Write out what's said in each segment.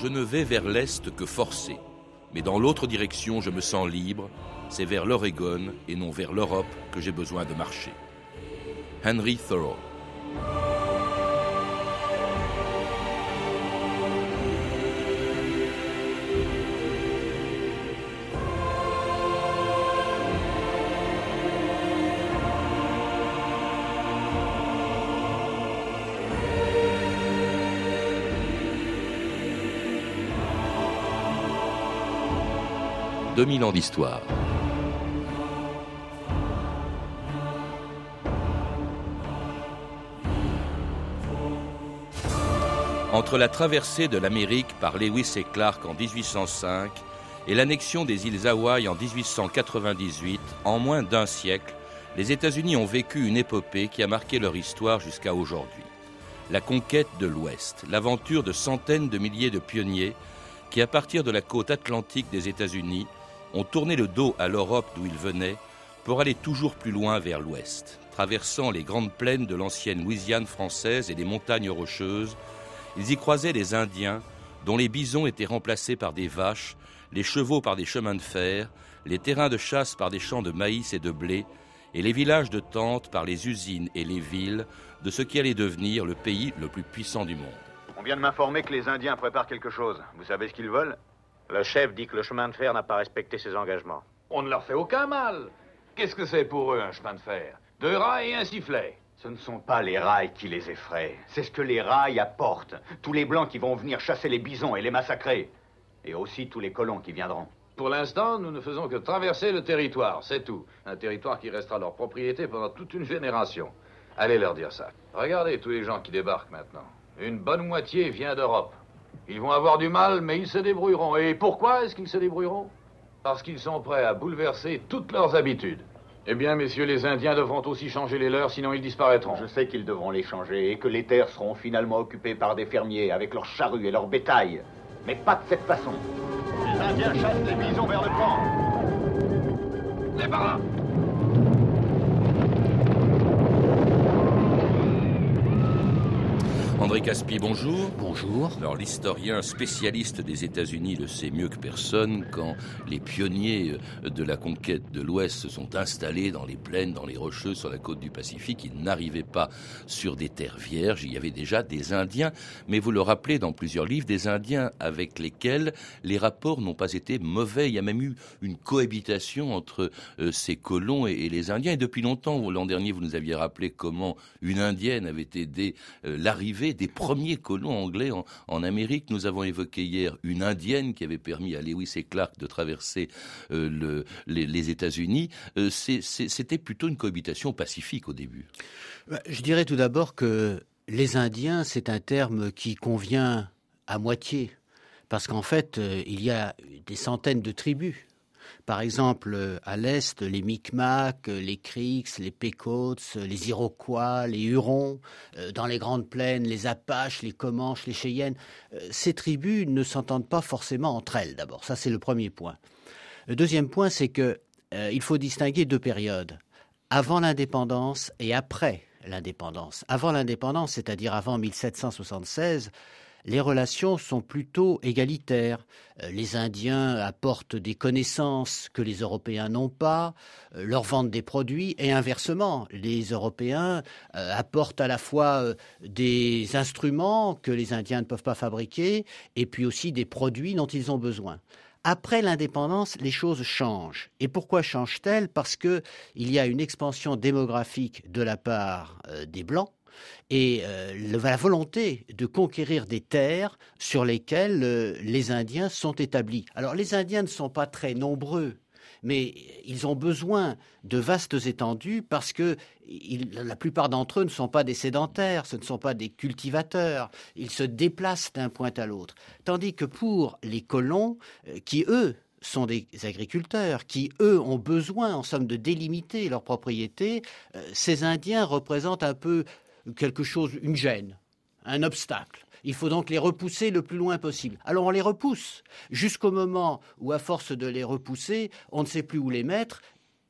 Je ne vais vers l'Est que forcé, mais dans l'autre direction je me sens libre, c'est vers l'Oregon et non vers l'Europe que j'ai besoin de marcher. Henry Thoreau. « 2000 ans d'histoire. Entre la traversée de l'Amérique par Lewis et Clark en 1805 et l'annexion des îles Hawaï en 1898, en moins d'un siècle, les États-Unis ont vécu une épopée qui a marqué leur histoire jusqu'à aujourd'hui. La conquête de l'Ouest, l'aventure de centaines de milliers de pionniers qui, à partir de la côte atlantique des États-Unis, ont tourné le dos à l'Europe d'où ils venaient pour aller toujours plus loin vers l'Ouest, traversant les grandes plaines de l'ancienne Louisiane française et les montagnes rocheuses ils y croisaient des Indiens dont les bisons étaient remplacés par des vaches, les chevaux par des chemins de fer, les terrains de chasse par des champs de maïs et de blé, et les villages de tentes par les usines et les villes de ce qui allait devenir le pays le plus puissant du monde. On vient de m'informer que les Indiens préparent quelque chose. Vous savez ce qu'ils veulent? Le chef dit que le chemin de fer n'a pas respecté ses engagements. On ne leur fait aucun mal. Qu'est-ce que c'est pour eux un chemin de fer? Deux rails et un sifflet. Ce ne sont pas les rails qui les effraient. C'est ce que les rails apportent. Tous les blancs qui vont venir chasser les bisons et les massacrer. Et aussi tous les colons qui viendront. Pour l'instant, nous ne faisons que traverser le territoire, c'est tout. Un territoire qui restera leur propriété pendant toute une génération. Allez leur dire ça. Regardez tous les gens qui débarquent maintenant. Une bonne moitié vient d'Europe. Ils vont avoir du mal, mais ils se débrouilleront. Et pourquoi est-ce qu'ils se débrouilleront? Parce qu'ils sont prêts à bouleverser toutes leurs habitudes. Eh bien, messieurs, les Indiens devront aussi changer les leurs, sinon ils disparaîtront. Je sais qu'ils devront les changer et que les terres seront finalement occupées par des fermiers avec leurs charrues et leurs bétail. Mais pas de cette façon. Les Indiens chassent les bisons vers le camp. Les André Caspi, bonjour. Bonjour. Alors l'historien spécialiste des États-Unis le sait mieux que personne quand les pionniers euh, de la conquête de l'Ouest se sont installés dans les plaines, dans les rocheuses sur la côte du Pacifique, ils n'arrivaient pas sur des terres vierges, il y avait déjà des Indiens, mais vous le rappelez dans plusieurs livres, des Indiens avec lesquels les rapports n'ont pas été mauvais, il y a même eu une cohabitation entre euh, ces colons et, les Indiens, et depuis longtemps, l'an dernier vous nous aviez rappelé comment une Indienne avait aidé euh, l'arrivée des premiers colons anglais en, Amérique. Nous avons évoqué hier une Indienne qui avait permis à Lewis et Clark de traverser euh, les, États-Unis. Euh, c'était plutôt une cohabitation pacifique au début. Bah, je dirais tout d'abord que les Indiens, c'est un terme qui convient à moitié, parce qu'en fait, euh, il y a des centaines de tribus par exemple, à l'est, les Micmacs, les Creeks, les Pequots, les Iroquois, les Hurons, euh, dans les grandes plaines, les Apaches, les Comanches, les Cheyennes. Euh, ces tribus ne s'entendent pas forcément entre elles, d'abord. Ça, c'est le premier point. Le deuxième point, c'est que euh, il faut distinguer deux périodes. Avant l'indépendance et après l'indépendance. Avant l'indépendance, c'est-à-dire avant 1776, les relations sont plutôt égalitaires. Euh, les Indiens apportent des connaissances que les Européens n'ont pas, euh, leur vendent des produits, et inversement, les Européens euh, apportent à la fois des instruments que les Indiens ne peuvent pas fabriquer, et puis aussi des produits dont ils ont besoin. Après l'indépendance, les choses changent. Et pourquoi changent-elles? Parce qu'il y a une expansion démographique de la part des Blancs, et euh, la volonté de conquérir des terres sur lesquelles euh, les Indiens sont établis. Alors les Indiens ne sont pas très nombreux, mais ils ont besoin de vastes étendues parce que la plupart d'entre eux ne sont pas des sédentaires, ce ne sont pas des cultivateurs, ils se déplacent d'un point à l'autre. Tandis que pour les colons, euh, qui eux sont des agriculteurs qui, eux, ont besoin, en somme, de délimiter leurs propriétés. ces Indiens représentent un peu quelque chose, une gêne, un obstacle. Il faut donc les repousser le plus loin possible. Alors on les repousse jusqu'au moment où, à force de les repousser, on ne sait plus où les mettre.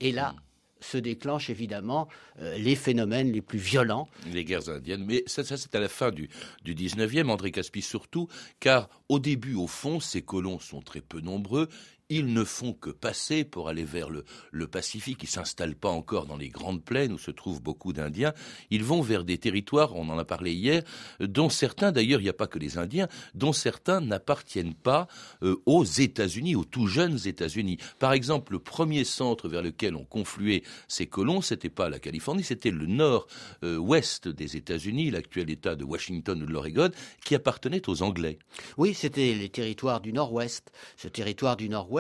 Et là, se déclenchent évidemment euh, les phénomènes les plus violents. Les guerres indiennes. Mais ça, c'est à la fin du, du 19e, André Caspi surtout, car au début, au fond, ces colons sont très peu nombreux ils ne font que passer pour aller vers le, Pacifique. Ils s'installent pas encore dans les grandes plaines où se trouvent beaucoup d'Indiens. Ils vont vers des territoires, on en a parlé hier, dont certains, d'ailleurs, il n'y a pas que les Indiens, dont certains n'appartiennent pas euh, aux États-Unis, aux tout jeunes États-Unis. Par exemple, le premier centre vers lequel ont conflué ces colons, c'était pas la Californie, c'était le nord-ouest des États-Unis, l'actuel État de Washington ou de l'Oregon, qui appartenait aux Anglais. Oui, c'était les territoires du nord-ouest. Ce territoire du nord-ouest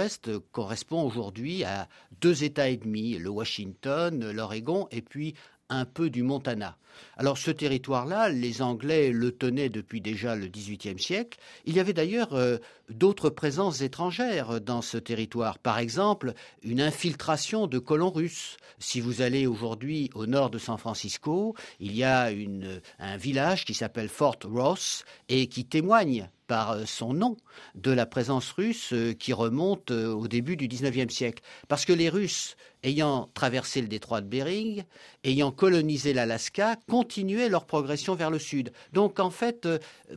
correspond aujourd'hui à deux États et demi, le Washington, l'Oregon et puis un peu du Montana. Alors ce territoire-là, les Anglais le tenaient depuis déjà le XVIIIe siècle. Il y avait d'ailleurs euh, d'autres présences étrangères dans ce territoire. Par exemple, une infiltration de colons russes. Si vous allez aujourd'hui au nord de San Francisco, il y a un village qui s'appelle Fort Ross et qui témoigne par euh, son nom de la présence russe euh, qui remonte euh, au début du XIXe siècle. Parce que les Russes, ayant traversé le détroit de Bering, ayant colonisé l'Alaska, continuaient leur progression vers le sud. Donc en fait,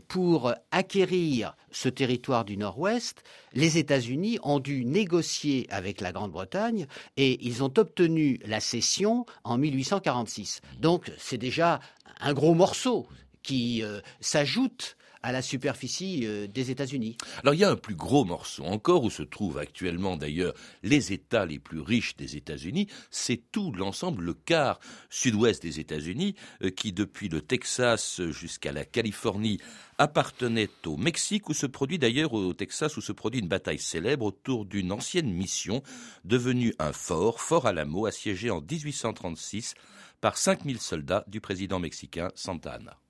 pour acquérir ce territoire du Nord-Ouest, les États-Unis ont dû négocier avec la Grande-Bretagne et ils ont obtenu la cession en 1846. Donc c'est déjà un gros morceau qui s'ajoute à la superficie euh, des États-Unis. Alors il y a un plus gros morceau encore où se trouvent actuellement d'ailleurs les États les plus riches des États-Unis. C'est tout l'ensemble, le quart sud-ouest des États-Unis, euh, qui depuis le Texas jusqu'à la Californie appartenait au Mexique, où se produit d'ailleurs au Texas, où se produit une bataille célèbre autour d'une ancienne mission devenue un fort, Fort Alamo, assiégé en 1836 par 5000 soldats du président mexicain Santa Anna.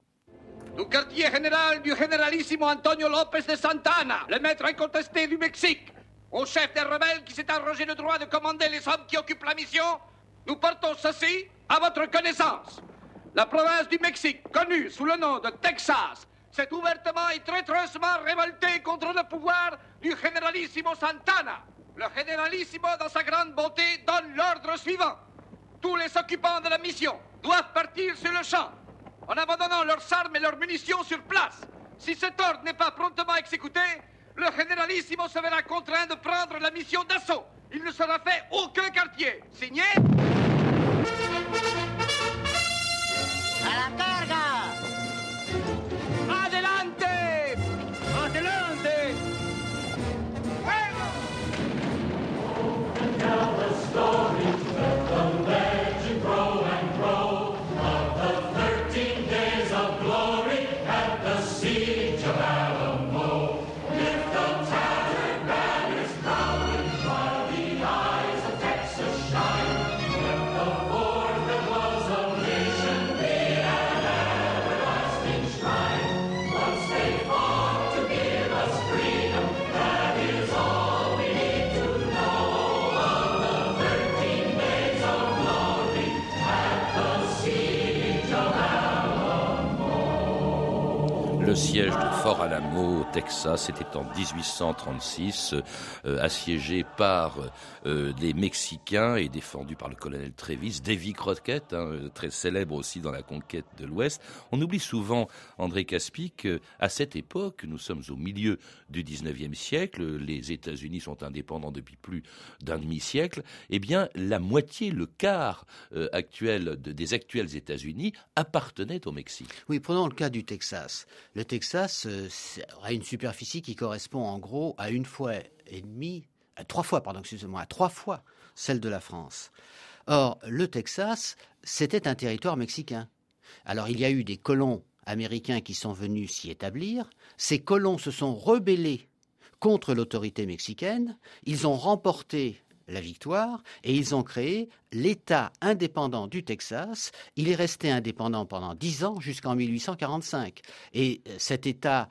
Du quartier général du généralissimo Antonio López de Santana, le maître incontesté du Mexique, au chef des rebelles qui s'est arrogé le droit de commander les hommes qui occupent la mission, nous portons ceci à votre connaissance. La province du Mexique, connue sous le nom de Texas, s'est ouvertement et traîtreusement révoltée contre le pouvoir du généralissimo Santana. Le généralissimo, dans sa grande bonté, donne l'ordre suivant. Tous les occupants de la mission doivent partir sur le champ en abandonnant leurs armes et leurs munitions sur place. Si cet ordre n'est pas promptement exécuté, le généralissimo se verra contraint de prendre la mission d'assaut. Il ne sera fait aucun quartier. Signé Fort Alamo au Texas était en 1836, euh, assiégé par euh, Mexicains et défendu par le colonel Travis, Davy Crockett, hein, très célèbre aussi dans la conquête de l'Ouest. On oublie souvent, André Caspi, qu'à cette époque, nous sommes au milieu du 19e siècle, les États-Unis sont indépendants depuis plus d'un demi-siècle, eh bien la moitié, le quart euh, actuel des actuels États-Unis appartenait au Mexique. Oui, prenons le cas du Texas. Le Texas euh, a une superficie qui correspond en gros à une fois et demie, à trois fois, pardon, excusez-moi, à trois fois celle de la France. Or, le Texas, c'était un territoire mexicain. Alors, il y a eu des colons américains qui sont venus s'y établir. Ces colons se sont rebellés contre l'autorité mexicaine. Ils ont remporté la victoire et ils ont créé l'État indépendant du Texas. Il est resté indépendant pendant dix ans jusqu'en 1845. Et euh, cet État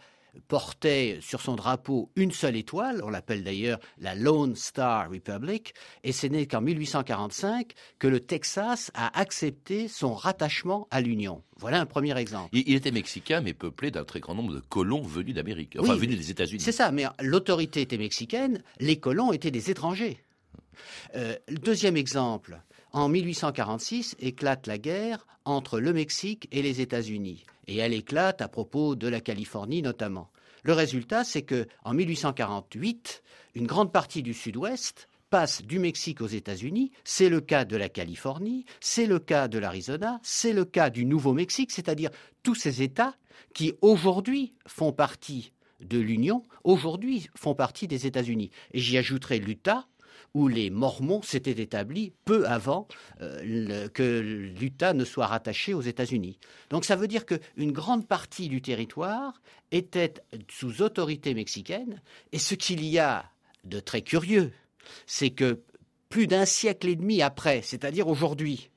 portait sur son drapeau une seule étoile, on l'appelle d'ailleurs la Lone Star Republic, et ce n'est qu'en 1845 que le Texas a accepté son rattachement à l'Union. Voilà un premier exemple. Il, était mexicain, mais peuplé d'un très grand nombre de colons venus d'Amérique, enfin venus des États-Unis. C'est ça, mais l'autorité était mexicaine, les colons étaient des étrangers. Euh, deuxième exemple, En 1846 éclate la guerre entre le Mexique et les États-Unis. Et elle éclate à propos de la Californie notamment. Le résultat, c'est que en 1848, une grande partie du Sud-Ouest passe du Mexique aux États-Unis. C'est le cas de la Californie, c'est le cas de l'Arizona, c'est le cas du Nouveau-Mexique, c'est-à-dire tous ces États qui aujourd'hui font partie de l'Union, aujourd'hui font partie des États-Unis. Et j'y ajouterai l'Utah, où les Mormons s'étaient établis peu avant euh, que l'Utah ne soit rattaché aux États-Unis. Donc ça veut dire qu'une grande partie du territoire était sous autorité mexicaine, et ce qu'il y a de très curieux, c'est que plus d'un siècle et demi après, c'est-à-dire aujourd'hui,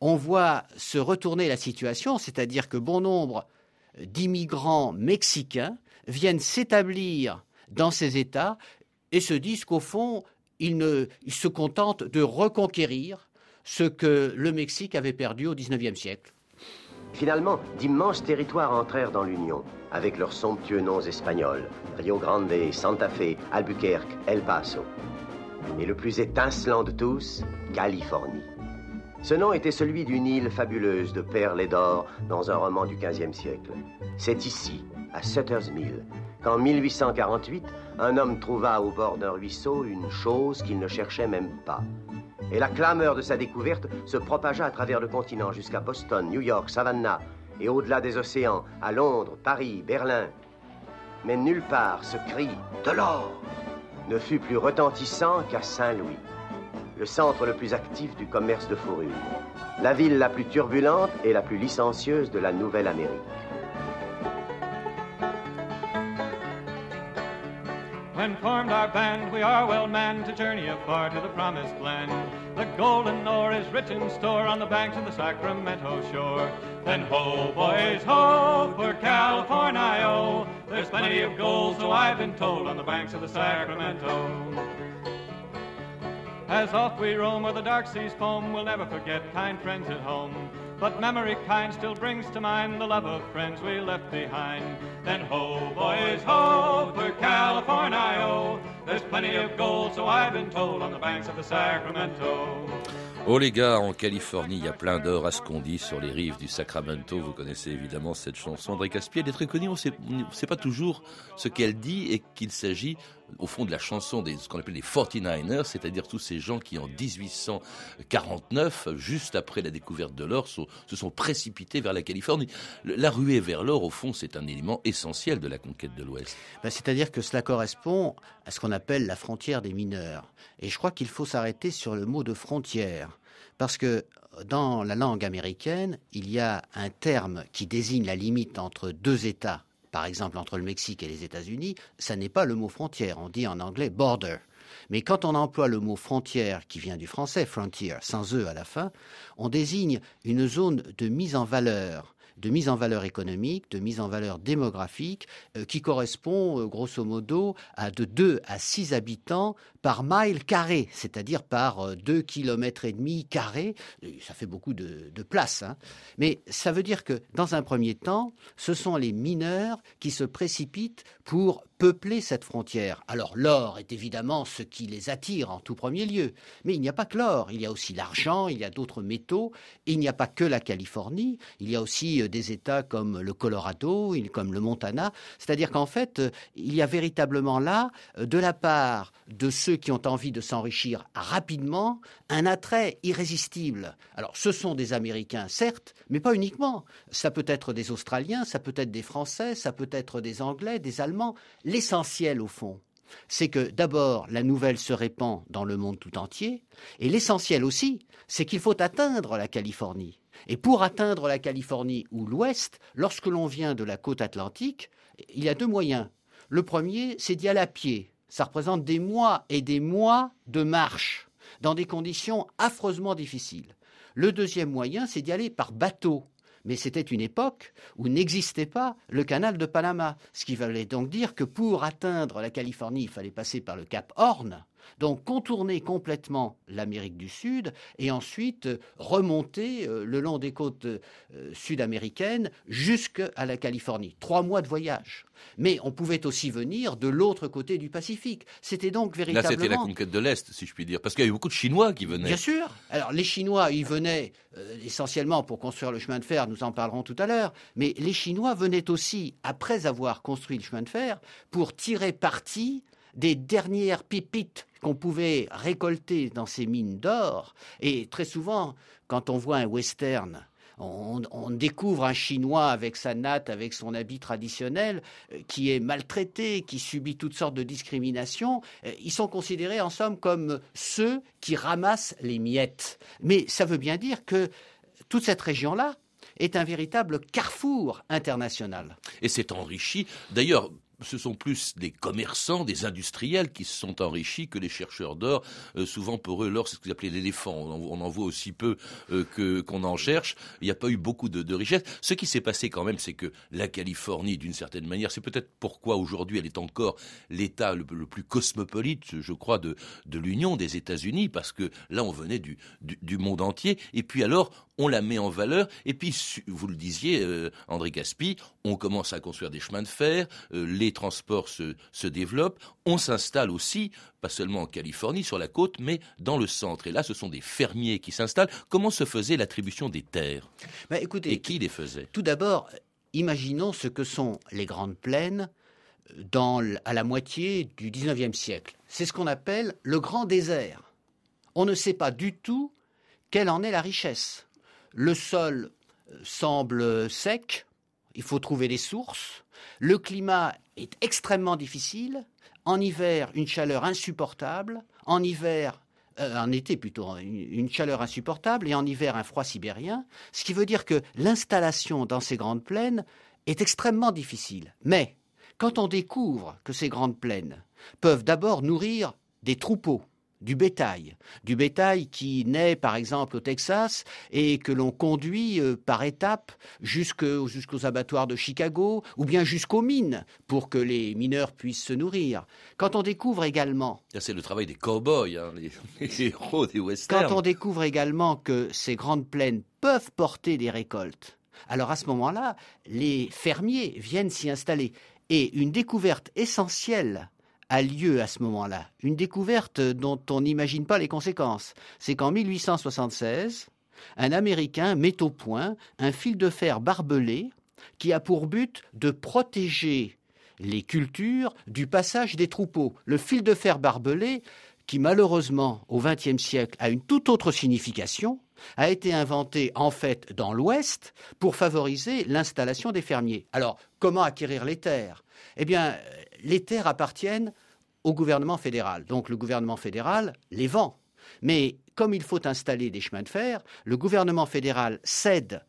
on voit se retourner la situation, c'est-à-dire que bon nombre d'immigrants mexicains viennent s'établir dans ces États et se disent qu'au fond, ils, se contentent de reconquérir ce que le Mexique avait perdu au XIXe siècle. Finalement, d'immenses territoires entrèrent dans l'Union, avec leurs somptueux noms espagnols, Rio Grande, Santa Fe, Albuquerque, El Paso. Et le plus étincelant de tous, Californie. Ce nom était celui d'une île fabuleuse de perles et d'or dans un roman du XVe siècle. C'est ici, à Sutter's Mill, qu'en 1848, un homme trouva au bord d'un ruisseau une chose qu'il ne cherchait même pas. Et la clameur de sa découverte se propagea à travers le continent jusqu'à Boston, New York, Savannah, et au-delà des océans, à Londres, Paris, Berlin. Mais nulle part ce cri de l'or ne fut plus retentissant qu'à Saint-Louis, le centre le plus actif du commerce de fourrure, la ville la plus turbulente et la plus licencieuse de la Nouvelle-Amérique. When formed our band, we are well manned to journey afar to the promised land. The golden ore is rich in store on the banks of the Sacramento shore. Then ho, boys, ho, for California. There's plenty of gold, so I've been told, on the banks of the Sacramento. As off we roam where the dark seas foam, we'll never forget kind friends at home. But memory kind still brings to mind the love of friends we left behind. Then ho, boys, ho, for California, oh. There's plenty of gold, so I've been told, on the banks of the Sacramento. Oh les gars, en Californie, il y a plein d'or à ce qu'on dit sur les rives du Sacramento. Vous connaissez évidemment cette chanson. André Caspier, elle est très connue. On ne sait pas toujours ce qu'elle dit et qu'il s'agit au fond de la chanson des ce qu'on appelle les 49ers, c'est-à-dire tous ces gens qui en 1849, juste après la découverte de l'or, se sont précipités vers la Californie. La ruée vers l'or, au fond, c'est un élément essentiel de la conquête de l'Ouest. Ben, c'est-à-dire que cela correspond à ce qu'on appelle la frontière des mineurs. Et je crois qu'il faut s'arrêter sur le mot de frontière. Parce que dans la langue américaine, il y a un terme qui désigne la limite entre deux États, par exemple entre le Mexique et les États-Unis, ça n'est pas le mot frontière, on dit en anglais border. Mais quand on emploie le mot frontière, qui vient du français frontier, sans e à la fin, on désigne une zone de mise en valeur de mise en valeur économique, de mise en valeur démographique, euh, qui correspond euh, grosso modo à de 2 à 6 habitants par mile carré, c'est-à-dire par 2 euh, km et demi carré. Ça fait beaucoup de, place. Hein. Mais ça veut dire que dans un premier temps, ce sont les mineurs qui se précipitent pour peupler cette frontière. Alors l'or est évidemment ce qui les attire en tout premier lieu, mais il n'y a pas que l'or, il y a aussi l'argent, il y a d'autres métaux, il n'y a pas que la Californie, il y a aussi des États comme le Colorado, comme le Montana. C'est-à-dire qu'en fait, euh, il y a véritablement là, euh, de la part de ceux qui ont envie de s'enrichir rapidement, un attrait irrésistible. Alors, ce sont des Américains, certes, mais pas uniquement. Ça peut être des Australiens, ça peut être des Français, ça peut être des Anglais, des Allemands. L'essentiel, au fond, c'est que d'abord, la nouvelle se répand dans le monde tout entier, et l'essentiel aussi, c'est qu'il faut atteindre la Californie. Et pour atteindre la Californie ou l'Ouest, lorsque l'on vient de la côte atlantique, il y a deux moyens. Le premier, c'est d'y aller à pied. Ça représente des mois et des mois de marche dans des conditions affreusement difficiles. Le deuxième moyen, c'est d'y aller par bateau. Mais c'était une époque où n'existait pas le canal de Panama, ce qui valait donc dire que pour atteindre la Californie, il fallait passer par le cap Horn, Donc contourner complètement l'Amérique du Sud et ensuite euh, remonter euh, le long des côtes euh, sud-américaines jusqu'à la Californie. Trois mois de voyage. Mais on pouvait aussi venir de l'autre côté du Pacifique. C'était donc véritablement... Là, c'était la conquête de l'Est, si je puis dire. Parce qu'il y a eu beaucoup de Chinois qui venaient. Bien sûr. Alors, les Chinois, ils venaient essentiellement pour construire le chemin de fer, nous en parlerons tout à l'heure. Mais les Chinois venaient aussi, après avoir construit le chemin de fer, pour tirer parti des dernières pépites qu'on pouvait récolter dans ces mines d'or. Et très souvent, quand on voit un western, on, découvre un Chinois avec sa natte, avec son habit traditionnel, euh, qui est maltraité, qui subit toutes sortes de discriminations. Euh, ils sont considérés en somme comme ceux qui ramassent les miettes. Mais ça veut bien dire que toute cette région-là est un véritable carrefour international. Et c'est enrichi. D'ailleurs, ce sont plus des commerçants, des industriels qui se sont enrichis que les chercheurs d'or. Euh, souvent pour eux, l'or, c'est ce qu'ils appelaient l'éléphant. On, en voit aussi peu euh, que qu'on en cherche. Il n'y a pas eu beaucoup de, de richesse. Ce qui s'est passé quand même, c'est que la Californie, d'une certaine manière, c'est peut-être pourquoi aujourd'hui elle est encore l'État le, plus cosmopolite, je crois, de, de l'Union des États-Unis, parce que là, on venait du, du, monde entier. Et puis alors, on la met en valeur. Et puis, vous le disiez, euh, André Caspi, on commence à construire des chemins de fer. les les transports se, se développent, on s'installe aussi, pas seulement en Californie, sur la côte, mais dans le centre. Et là, ce sont des fermiers qui s'installent. Comment se faisait l'attribution des terres? Bah, écoutez, Et qui les faisait? Tout d'abord, imaginons ce que sont les grandes plaines dans, à la moitié du 19e siècle. C'est ce qu'on appelle le grand désert. On ne sait pas du tout quelle en est la richesse. Le sol euh, semble sec, il faut trouver des sources. Le climat est extrêmement difficile. En hiver, une chaleur insupportable. En hiver, euh, en été plutôt, hein, une, chaleur insupportable. Et en hiver, un froid sibérien. Ce qui veut dire que l'installation dans ces grandes plaines est extrêmement difficile. Mais quand on découvre que ces grandes plaines peuvent d'abord nourrir des troupeaux, du bétail, du bétail qui naît par exemple au Texas et que l'on conduit euh, par étapes jusqu'aux abattoirs de Chicago ou bien jusqu'aux mines pour que les mineurs puissent se nourrir. Quand on découvre également... C'est le travail des cow-boys, hein, les, héros des westerns. Quand on découvre également que ces grandes plaines peuvent porter des récoltes, alors à ce moment-là, les fermiers viennent s'y installer. Et une découverte essentielle a lieu à ce moment-là. Une découverte dont on n'imagine pas les conséquences. C'est qu'en 1876, un Américain met au point un fil de fer barbelé qui a pour but de protéger les cultures du passage des troupeaux. Le fil de fer barbelé, qui malheureusement au XXe siècle a une toute autre signification, a été inventé en fait dans l'Ouest pour favoriser l'installation des fermiers. Alors, comment acquérir les terres? Eh bien, les terres appartiennent au gouvernement fédéral. Donc le gouvernement fédéral les vend. Mais comme il faut installer des chemins de fer, le gouvernement fédéral cède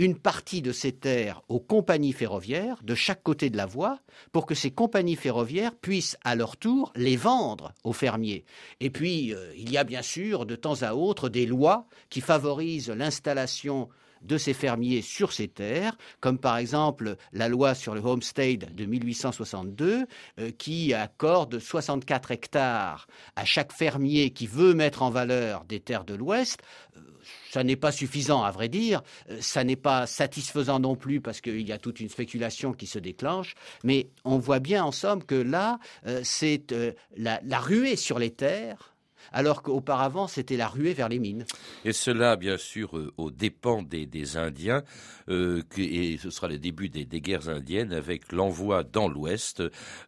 une partie de ces terres aux compagnies ferroviaires de chaque côté de la voie pour que ces compagnies ferroviaires puissent à leur tour les vendre aux fermiers. Et puis, euh, il y a bien sûr de temps à autre des lois qui favorisent l'installation de ces fermiers sur ces terres, comme par exemple la loi sur le homestead de 1862, euh, qui accorde 64 hectares à chaque fermier qui veut mettre en valeur des terres de l'Ouest. Euh, ça n'est pas suffisant, à vrai dire. Euh, ça n'est pas satisfaisant non plus parce qu'il y a toute une spéculation qui se déclenche. Mais on voit bien, en somme, que là, c'est la ruée sur les terres alors qu'auparavant c'était la ruée vers les mines. Et cela, bien sûr, euh, aux dépens des, Indiens, euh, et ce sera le début des, guerres indiennes avec l'envoi dans l'Ouest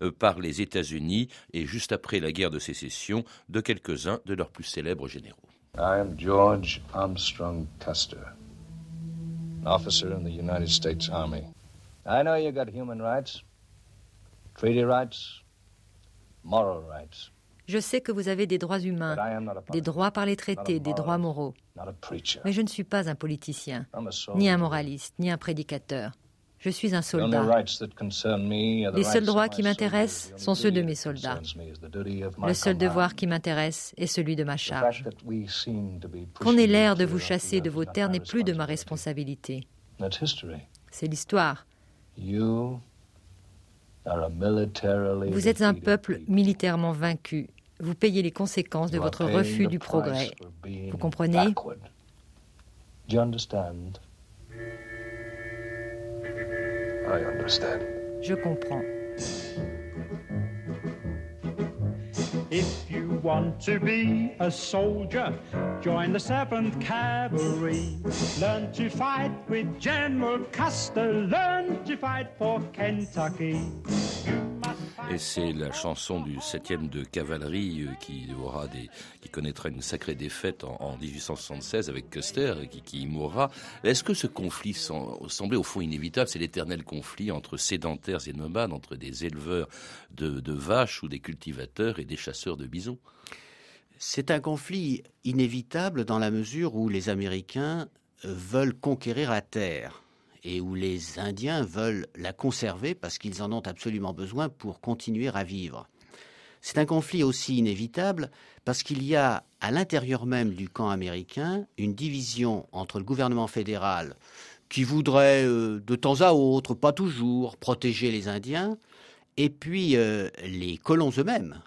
euh, par les États-Unis et juste après la guerre de sécession de quelques-uns de leurs plus célèbres généraux. I am George Armstrong Custer, officer in the United States Army. I know you got human rights, treaty rights, moral rights. Je sais que vous avez des droits humains, des droits par les traités, des droits moraux. Mais je ne suis pas un politicien, ni un moraliste, ni un prédicateur. Je suis un soldat. Les seuls droits qui m'intéressent sont ceux de mes soldats. Le seul devoir qui m'intéresse est celui de ma charge. Qu'on ait l'air de vous chasser de vos terres n'est plus de ma responsabilité. C'est l'histoire. Vous êtes un peuple militairement vaincu. vous payez les conséquences de votre refus du progrès. Vous comprenez? Je comprends. If you want to be a soldier, join the 7th Cavalry. Learn to fight with General Custer. Learn to fight for Kentucky. C'est la chanson du 7e de cavalerie euh, qui aura qui connaîtra une sacrée défaite en, 1876 avec Custer qui, qui mourra. Est-ce que ce conflit semblait au fond inévitable? C'est l'éternel conflit entre sédentaires et nomades, entre des éleveurs de, de vaches ou des cultivateurs et des chasseurs de bisons? C'est un conflit inévitable dans la mesure où les Américains euh, veulent conquérir la terre et où les Indiens veulent la conserver parce qu'ils en ont absolument besoin pour continuer à vivre. C'est un conflit aussi inévitable parce qu'il y a à l'intérieur même du camp américain une division entre le gouvernement fédéral qui voudrait euh, de temps à autre, pas toujours, protéger les Indiens, et puis euh, les colons eux-mêmes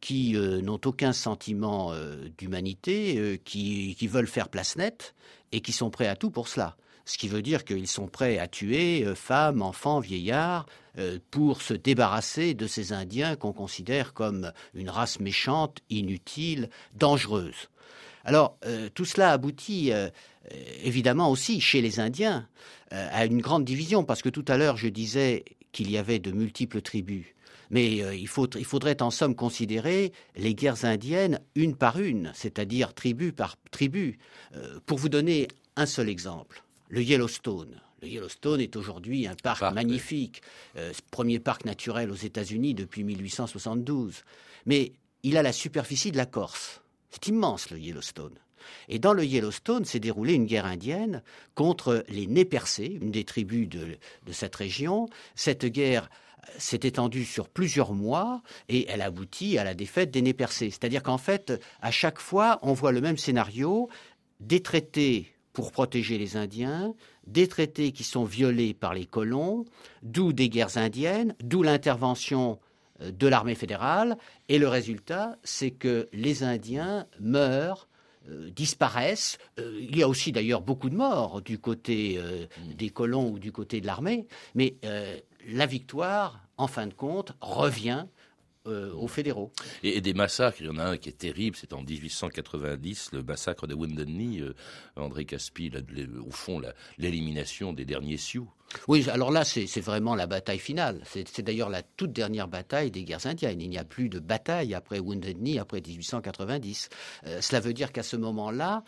qui euh, n'ont aucun sentiment d'humanité, qui, qui, veulent faire place nette et qui sont prêts à tout pour cela ce qui veut dire qu'ils sont prêts à tuer euh, femmes, enfants, vieillards, euh, pour se débarrasser de ces Indiens qu'on considère comme une race méchante, inutile, dangereuse. Alors, euh, tout cela aboutit évidemment aussi chez les Indiens à une grande division, parce que tout à l'heure je disais qu'il y avait de multiples tribus. Mais il, faudrait en somme considérer les guerres indiennes une par une, c'est-à-dire tribu par tribu. pour vous donner un seul exemple, le Yellowstone. Le Yellowstone est aujourd'hui un parc, magnifique, euh, premier parc naturel aux États-Unis depuis 1872. Mais il a la superficie de la Corse. C'est immense le Yellowstone. Et dans le Yellowstone s'est déroulée une guerre indienne contre les Nez percés, une des tribus de, de cette région. Cette guerre s'est étendue sur plusieurs mois et elle aboutit à la défaite des Nez percés. C'est-à-dire qu'en fait, à chaque fois, on voit le même scénario, des traités pour protéger les Indiens, des traités qui sont violés par les colons, d'où des guerres indiennes, d'où l'intervention euh, de l'armée fédérale, et le résultat, c'est que les Indiens meurent, euh, disparaissent. Euh, il y a aussi d'ailleurs beaucoup de morts du côté des colons ou du côté de l'armée, mais la victoire, en fin de compte, revient euh, aux fédéraux. Et, des massacres, il y en a un qui est terrible, c'est en 1890, le massacre de Wounded Knee, euh, André Caspi, au fond, l'élimination des derniers Sioux. Oui, alors là, c'est vraiment la bataille finale. C'est d'ailleurs la toute dernière bataille des guerres indiennes. Il n'y a plus de bataille après Wounded Knee, après 1890. Euh, cela veut dire qu'à ce moment-là,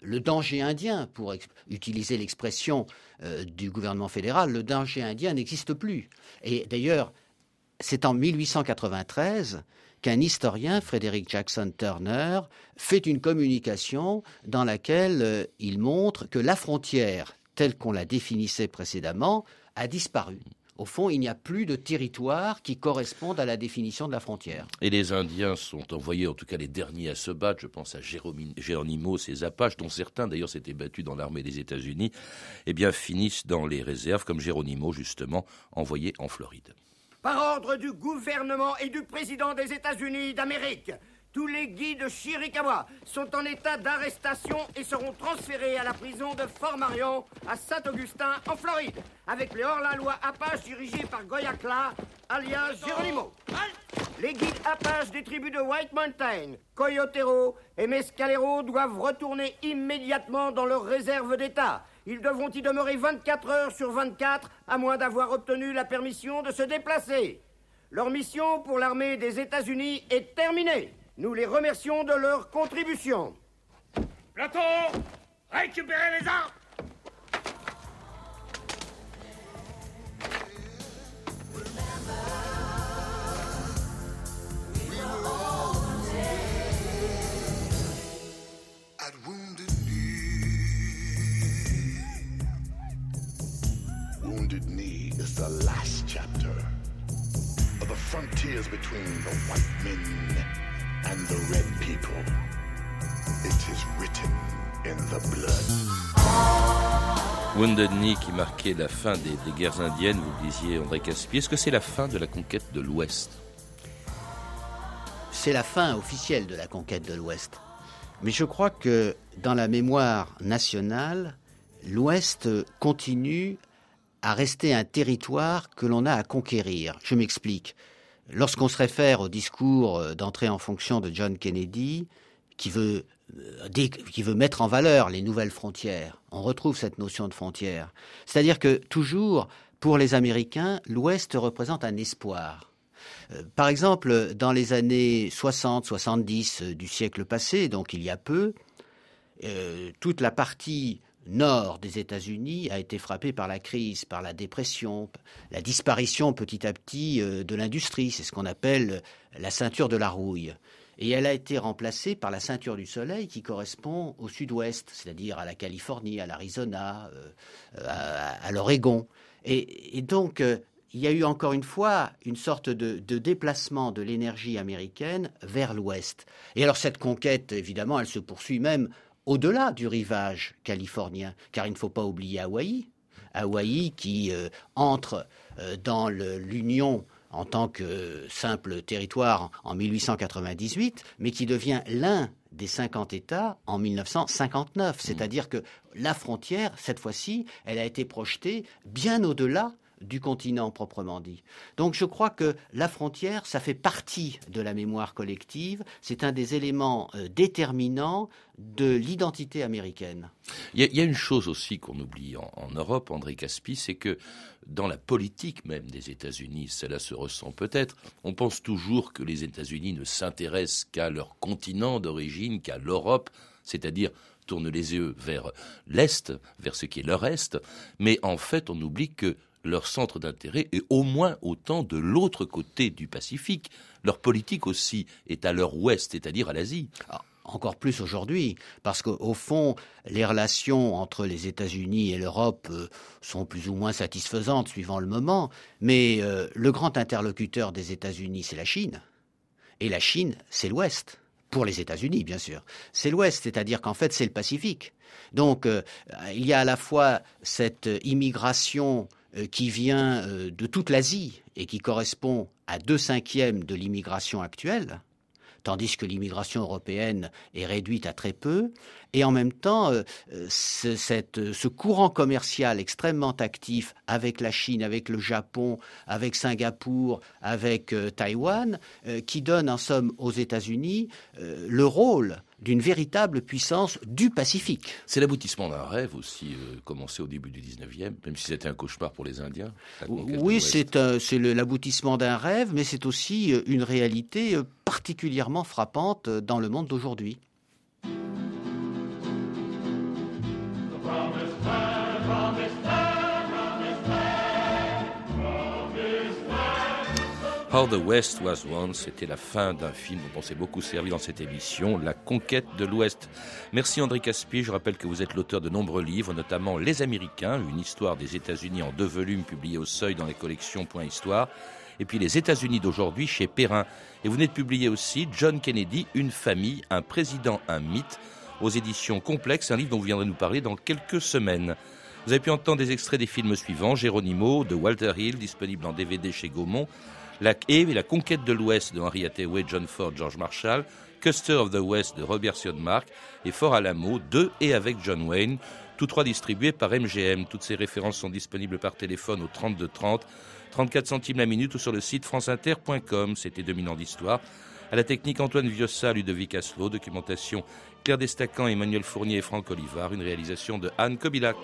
le danger indien, pour utiliser l'expression du gouvernement fédéral, le danger indien n'existe plus. Et d'ailleurs, c'est en 1893 qu'un historien, Frédéric Jackson Turner, fait une communication dans laquelle euh, il montre que la frontière, telle qu'on la définissait précédemment, a disparu. Au fond, il n'y a plus de territoire qui corresponde à la définition de la frontière. Et les Indiens sont envoyés, en tout cas les derniers à se battre. Je pense à Géronimo, ces Apaches, dont certains d'ailleurs s'étaient battus dans l'armée des États-Unis, eh bien finissent dans les réserves, comme Géronimo justement, envoyé en Floride. Par ordre du gouvernement et du président des États-Unis d'Amérique, tous les guides Chiricahua sont en état d'arrestation et seront transférés à la prison de Fort Marion à Saint-Augustin, en Floride, avec les hors-la-loi Apache dirigés par Goyacla, alias Geronimo. Les guides Apaches des tribus de White Mountain, Coyotero et Mescalero doivent retourner immédiatement dans leur réserve d'État ils devront y demeurer 24 heures sur 24, à moins d'avoir obtenu la permission de se déplacer. Leur mission pour l'armée des États-Unis est terminée. Nous les remercions de leur contribution. Plateau, récupérez les armes frontiers between the white men and the red people. It is written in the blood. Wounded Knee qui marquait la fin des, des guerres indiennes, vous le disiez André Caspi. Est-ce que c'est la fin de la conquête de l'Ouest? C'est la fin officielle de la conquête de l'Ouest. Mais je crois que dans la mémoire nationale, l'Ouest continue à rester un territoire que l'on a à conquérir. Je m'explique. Lorsqu'on se réfère au discours euh, d'entrée en fonction de John Kennedy, qui veut, euh, qui veut mettre en valeur les nouvelles frontières, on retrouve cette notion de frontière. C'est-à-dire que toujours, pour les Américains, l'Ouest représente un espoir. Euh, par exemple, dans les années 60-70 du siècle passé, donc il y a peu, toute la partie nord des États-Unis a été frappé par la crise, par la dépression, la disparition petit à petit euh, de l'industrie. C'est ce qu'on appelle la ceinture de la rouille. Et elle a été remplacée par la ceinture du soleil qui correspond au sud-ouest, c'est-à-dire à la Californie, à l'Arizona, euh, à, l'Oregon. Et, donc, euh, il y a eu encore une fois une sorte de, de déplacement de l'énergie américaine vers l'ouest. Et alors cette conquête, évidemment, elle se poursuit même au-delà du rivage californien, car il ne faut pas oublier Hawaï. Hawaï qui euh, entre euh, dans l'Union en tant que simple territoire en 1898, mais qui devient l'un des 50 États en 1959. Mmh. C'est-à-dire que la frontière, cette fois-ci, elle a été projetée bien au-delà du continent proprement dit. Donc je crois que la frontière, ça fait partie de la mémoire collective, c'est un des éléments euh, déterminants de l'identité américaine. Il y, a, une chose aussi qu'on oublie en, Europe, André Caspi, c'est que dans la politique même des États-Unis, cela se ressent peut-être, on pense toujours que les États-Unis ne s'intéressent qu'à leur continent d'origine, qu'à l'Europe, c'est-à-dire tournent les yeux vers l'Est, vers ce qui est leur Est, mais en fait on oublie que leur centre d'intérêt est au moins autant de l'autre côté du Pacifique. Leur politique aussi est à leur ouest, c'est-à-dire à, l'Asie. Encore plus aujourd'hui, parce qu'au fond, les relations entre les États-Unis et l'Europe euh, sont plus ou moins satisfaisantes suivant le moment, mais euh, le grand interlocuteur des États-Unis, c'est la Chine. Et la Chine, c'est l'Ouest. Pour les États-Unis, bien sûr. C'est l'Ouest, c'est-à-dire qu'en fait, c'est le Pacifique. Donc, euh, il y a à la fois cette immigration qui vient de toute l'Asie et qui correspond à deux cinquièmes de l'immigration actuelle, tandis que l'immigration européenne est réduite à très peu, et en même temps, euh, ce, courant commercial extrêmement actif avec la Chine, avec le Japon, avec Singapour, avec Taïwan, qui donne en somme aux États-Unis le rôle d'une véritable puissance du Pacifique. C'est l'aboutissement d'un rêve aussi, euh, commencé au début du 19e, même si c'était un cauchemar pour les Indiens. Oui, c'est l'aboutissement d'un rêve, mais c'est aussi euh, une réalité euh, particulièrement frappante dans le monde d'aujourd'hui. How the West Was Once, c'était la fin d'un film dont on s'est beaucoup servi dans cette émission, La conquête de l'Ouest. Merci André Caspi, je rappelle que vous êtes l'auteur de nombreux livres, notamment Les Américains, une histoire des États-Unis en deux volumes publiés au seuil dans les collections Point Histoire, et puis Les États-Unis d'aujourd'hui chez Perrin. Et vous venez de publier aussi John Kennedy, Une famille, un président, un mythe, aux éditions complexes, un livre dont vous viendrez nous parler dans quelques semaines. Vous avez pu entendre des extraits des films suivants, Geronimo de Walter Hill, disponible en DVD chez Gaumont, la et la conquête de l'Ouest de Henry Hathaway, John Ford, George Marshall, Custer of the West de Robert Sionmark et Fort Alamo de et avec John Wayne, tous trois distribués par MGM. Toutes ces références sont disponibles par téléphone au 32 30, 34 centimes la minute ou sur le site franceinter.com. C'était 2000 ans d'histoire. À la technique Antoine Viossa, Ludovic Aslo, documentation Claire Destacan, Emmanuel Fournier et Franck Olivard, une réalisation de Anne Kobilac.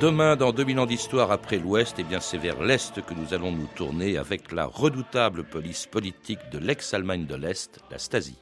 Demain, dans 2000 ans d'histoire après l'Ouest, eh bien c'est vers l'Est que nous allons nous tourner avec la redoutable police politique de l'ex-Allemagne de l'Est, la Stasi.